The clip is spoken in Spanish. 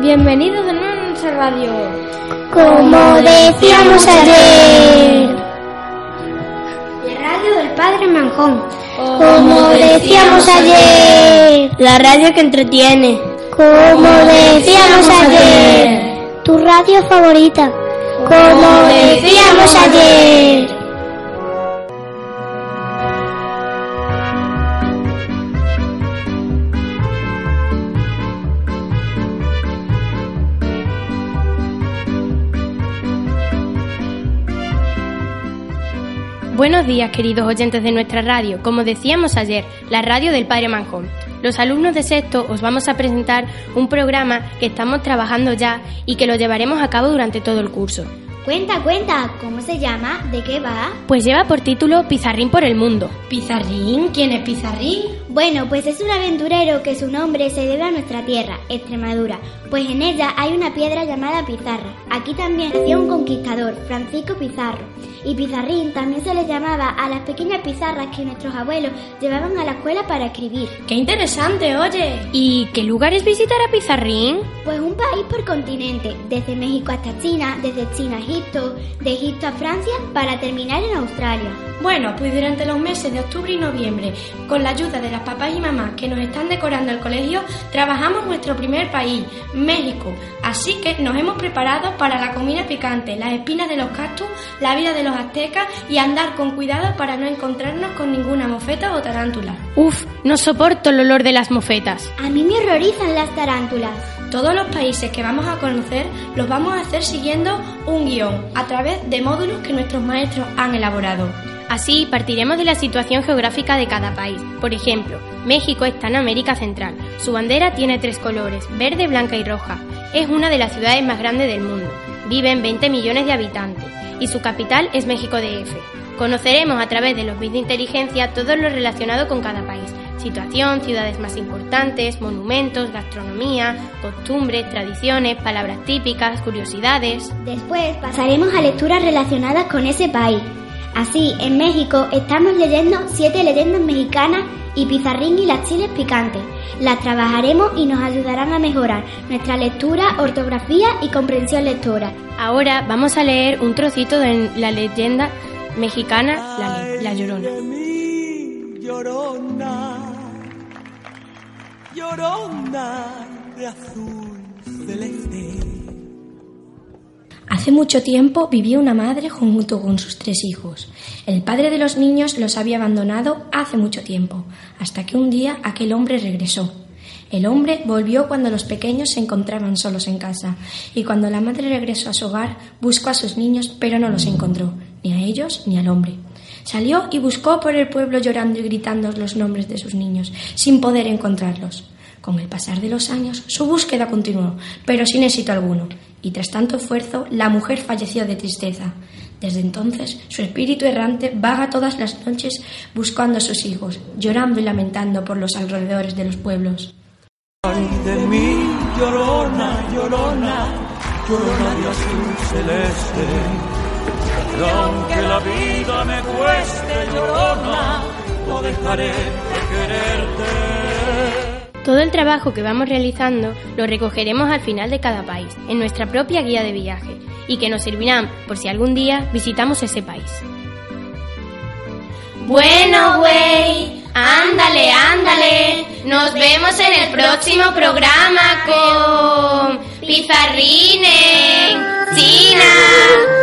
Bienvenidos de nuevo a nuestra radio. Como decíamos ayer. La radio del Padre Manjón. Como decíamos ayer. La radio que entretiene. Como decíamos ayer. Tu radio favorita. Como decíamos ayer. Buenos días, queridos oyentes de nuestra radio. Como decíamos ayer, la radio del Padre Manjón. Los alumnos de sexto os vamos a presentar un programa que estamos trabajando ya y que lo llevaremos a cabo durante todo el curso. Cuenta, cuenta, ¿cómo se llama? ¿De qué va? Pues lleva por título Pizarrín por el Mundo. ¿Pizarrín? ¿Quién es Pizarrín? Bueno, pues es un aventurero que su nombre se debe a nuestra tierra, Extremadura, pues en ella hay una piedra llamada Pizarra. Aquí también nació un conquistador, Francisco Pizarro. Y Pizarrín también se le llamaba a las pequeñas pizarras que nuestros abuelos llevaban a la escuela para escribir. ¡Qué interesante, oye! ¿Y qué lugares visitar a Pizarrín? Pues un país por continente, desde México hasta China, desde China a Egipto, de Egipto a Francia, para terminar en Australia. Bueno, pues durante los meses de octubre y noviembre, con la ayuda de las papás y mamás que nos están decorando el colegio, trabajamos nuestro primer país, México. Así que nos hemos preparado para la comida picante, las espinas de los cactus, la vida de los aztecas y andar con cuidado para no encontrarnos con ninguna mofeta o tarántula. Uf, no soporto el olor de las mofetas. A mí me horrorizan las tarántulas. Todos los países que vamos a conocer los vamos a hacer siguiendo un guion a través de módulos que nuestros maestros han elaborado. Así partiremos de la situación geográfica de cada país. Por ejemplo, México está en América Central. Su bandera tiene tres colores, verde, blanca y roja. Es una de las ciudades más grandes del mundo. Viven 20 millones de habitantes y su capital es México DF. Conoceremos a través de los bits de inteligencia todo lo relacionado con cada país. Situación, ciudades más importantes, monumentos, gastronomía, costumbres, tradiciones, palabras típicas, curiosidades. Después pasaremos a lecturas relacionadas con ese país. Así, en México estamos leyendo siete leyendas mexicanas y Pizarrín y las chiles picantes. Las trabajaremos y nos ayudarán a mejorar nuestra lectura, ortografía y comprensión lectora. Ahora vamos a leer un trocito de la leyenda mexicana La, la Llorona. Llorona, llorona de azul celeste. Hace mucho tiempo vivía una madre junto con sus tres hijos. El padre de los niños los había abandonado hace mucho tiempo, hasta que un día aquel hombre regresó. El hombre volvió cuando los pequeños se encontraban solos en casa, y cuando la madre regresó a su hogar buscó a sus niños, pero no los encontró, ni a ellos ni al hombre. Salió y buscó por el pueblo llorando y gritando los nombres de sus niños, sin poder encontrarlos. Con el pasar de los años, su búsqueda continuó, pero sin éxito alguno, y tras tanto esfuerzo, la mujer falleció de tristeza. Desde entonces, su espíritu errante vaga todas las noches buscando a sus hijos, llorando y lamentando por los alrededores de los pueblos. Ay de mí, llorona, llorona, llorona de azul celeste. Aunque la vida me cueste, llorona, no dejaré de quererte. Todo el trabajo que vamos realizando lo recogeremos al final de cada país, en nuestra propia guía de viaje, y que nos servirán por si algún día visitamos ese país. Bueno, güey, ándale, ándale. Nos vemos en el próximo programa con Pizarrines, China.